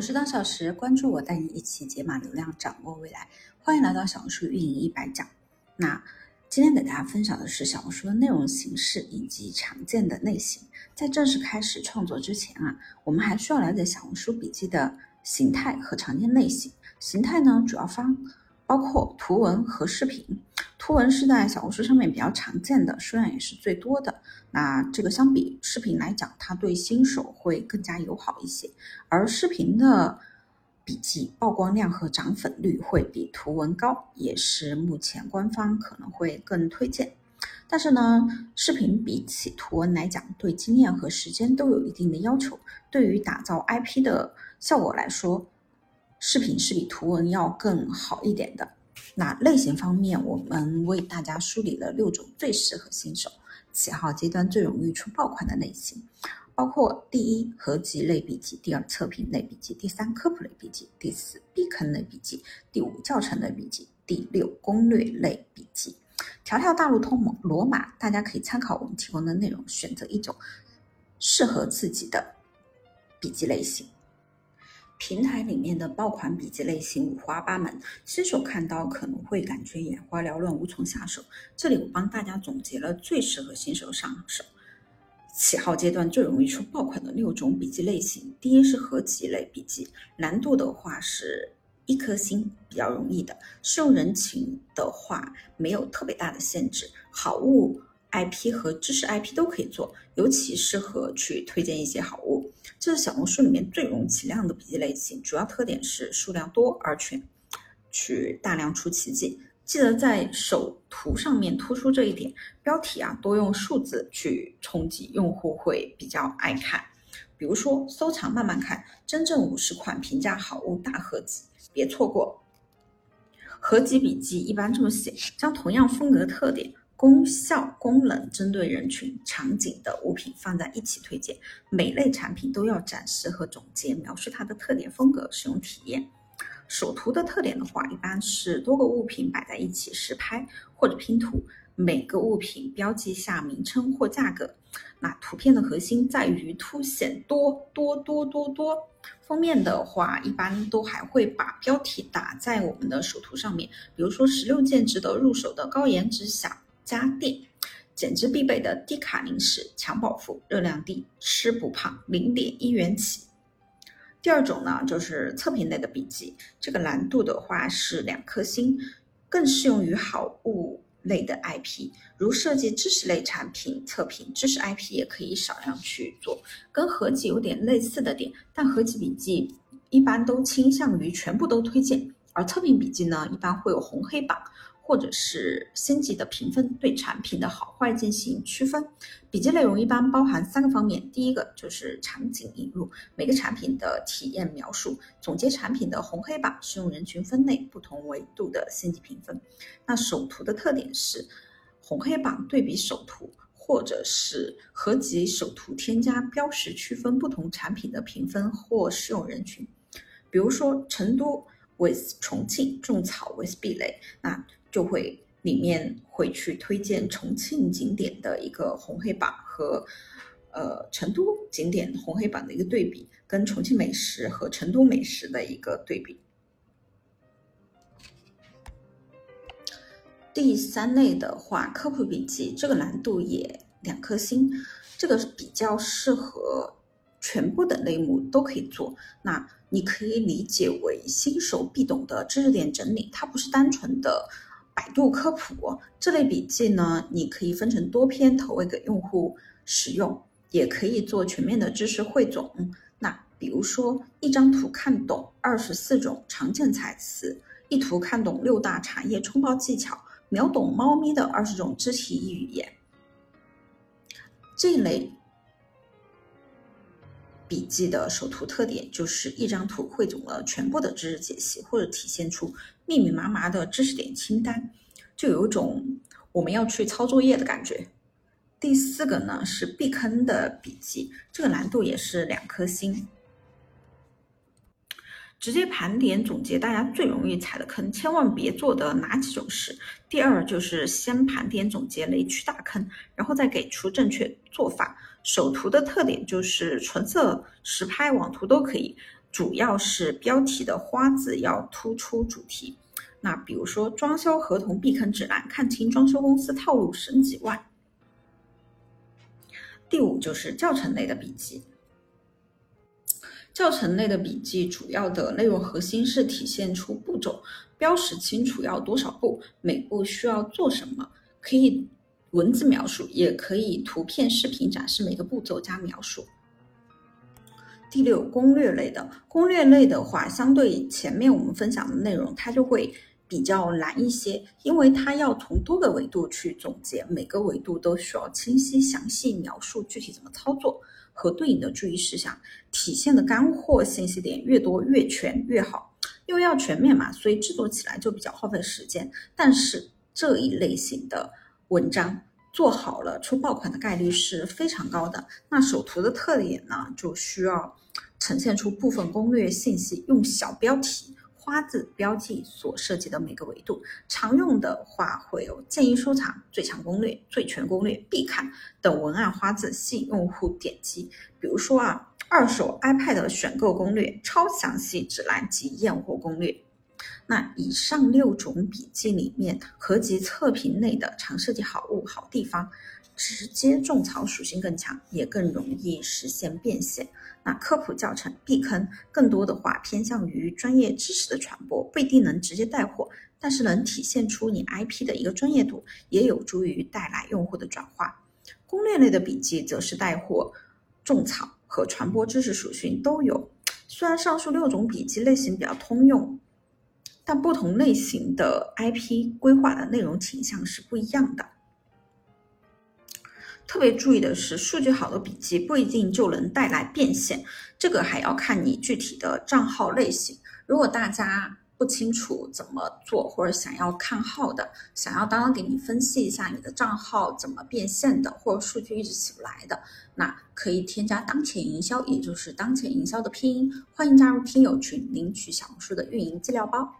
我是当小时，关注我，带你一起解码流量，掌握未来。欢迎来到小红书运营一百讲。那今天给大家分享的是小红书的内容形式以及常见的类型。在正式开始创作之前啊，我们还需要了解小红书笔记的形态和常见类型。形态呢，主要方包括图文和视频。图文是在小红书上面比较常见的，数量也是最多的。那这个相比视频来讲，它对新手会更加友好一些。而视频的笔记曝光量和涨粉率会比图文高，也是目前官方可能会更推荐。但是呢，视频比起图文来讲，对经验和时间都有一定的要求。对于打造 IP 的效果来说，视频是比图文要更好一点的。那类型方面，我们为大家梳理了六种最适合新手起号阶段最容易出爆款的类型，包括第一合集类笔记，第二测评类笔记，第三科普类笔记，第四避坑类笔记，第五教程类笔记，第六攻略类笔记。条条大路通罗马，大家可以参考我们提供的内容，选择一种适合自己的笔记类型。平台里面的爆款笔记类型五花八门，新手看到可能会感觉眼花缭乱，无从下手。这里我帮大家总结了最适合新手上手、起号阶段最容易出爆款的六种笔记类型。第一是合集类笔记，难度的话是一颗星，比较容易的。适用人群的话没有特别大的限制，好物。IP 和知识 IP 都可以做，尤其适合去推荐一些好物。这是小红书里面最容易起量的笔记类型，主要特点是数量多而全，去大量出奇迹。记得在首图上面突出这一点，标题啊多用数字去冲击，用户会比较爱看。比如说收藏慢慢看，真正五十款平价好物大合集，别错过。合集笔记一般这么写，将同样风格特点。功效、功能针对人群场景的物品放在一起推荐，每类产品都要展示和总结，描述它的特点、风格、使用体验。首图的特点的话，一般是多个物品摆在一起实拍或者拼图，每个物品标记下名称或价格。那图片的核心在于凸显多多多多多。封面的话，一般都还会把标题打在我们的首图上面，比如说十六件值得入手的高颜值小。家电，减脂必备的低卡零食，强饱腹，热量低，吃不胖，零点一元起。第二种呢，就是测评类的笔记，这个难度的话是两颗星，更适用于好物类的 IP，如设计知识类产品测评，知识 IP 也可以少量去做。跟合集有点类似的点，但合集笔记一般都倾向于全部都推荐，而测评笔记呢，一般会有红黑榜。或者是星级的评分，对产品的好坏进行区分。笔记内容一般包含三个方面，第一个就是场景引入，每个产品的体验描述，总结产品的红黑榜，适用人群分类，不同维度的星级评分。那首图的特点是红黑榜对比首图，或者是合集首图添加标识区分不同产品的评分或适用人群。比如说成都 with 重庆，种草 with 壁垒，那。就会里面会去推荐重庆景点的一个红黑榜和呃成都景点红黑榜的一个对比，跟重庆美食和成都美食的一个对比。第三类的话，科普笔记这个难度也两颗星，这个比较适合全部的类目都可以做。那你可以理解为新手必懂的知识点整理，它不是单纯的。百度科普这类笔记呢，你可以分成多篇投喂给用户使用，也可以做全面的知识汇总。那比如说一张图看懂二十四种常见彩词，一图看懂六大茶叶冲泡技巧，秒懂猫咪的二十种肢体语言。这一类笔记的首图特点就是一张图汇总了全部的知识解析，或者体现出。密密麻麻的知识点清单，就有一种我们要去抄作业的感觉。第四个呢是避坑的笔记，这个难度也是两颗星。直接盘点总结大家最容易踩的坑，千万别做的哪几种事。第二就是先盘点总结雷区大坑，然后再给出正确做法。首图的特点就是纯色实拍网图都可以。主要是标题的花字要突出主题。那比如说，装修合同避坑指南，看清装修公司套路省几万。第五就是教程类的笔记。教程类的笔记主要的内容核心是体现出步骤，标识清楚要多少步，每步需要做什么，可以文字描述，也可以图片、视频展示每个步骤加描述。第六，攻略类的，攻略类的话，相对前面我们分享的内容，它就会。比较难一些，因为它要从多个维度去总结，每个维度都需要清晰详细描述具体怎么操作和对应的注意事项，体现的干货信息点越多越全越好。因为要全面嘛，所以制作起来就比较耗费时间。但是这一类型的文章做好了，出爆款的概率是非常高的。那首图的特点呢，就需要呈现出部分攻略信息，用小标题。花字标记所涉及的每个维度，常用的话会有建议收藏、最强攻略、最全攻略、必看等文案花字，吸引用户点击。比如说啊，二手 iPad 选购攻略、超详细指南及验货攻略。那以上六种笔记里面，合集测评类的常设计好物、好地方。直接种草属性更强，也更容易实现变现。那科普教程避坑更多的话偏向于专业知识的传播，不一定能直接带货，但是能体现出你 IP 的一个专业度，也有助于带来用户的转化。攻略类的笔记则是带货、种草和传播知识属性都有。虽然上述六种笔记类型比较通用，但不同类型的 IP 规划的内容倾向是不一样的。特别注意的是，数据好的笔记不一定就能带来变现，这个还要看你具体的账号类型。如果大家不清楚怎么做，或者想要看号的，想要当当给你分析一下你的账号怎么变现的，或者数据一直起不来的，那可以添加当前营销，也就是当前营销的拼音，欢迎加入听友群领取小红书的运营资料包。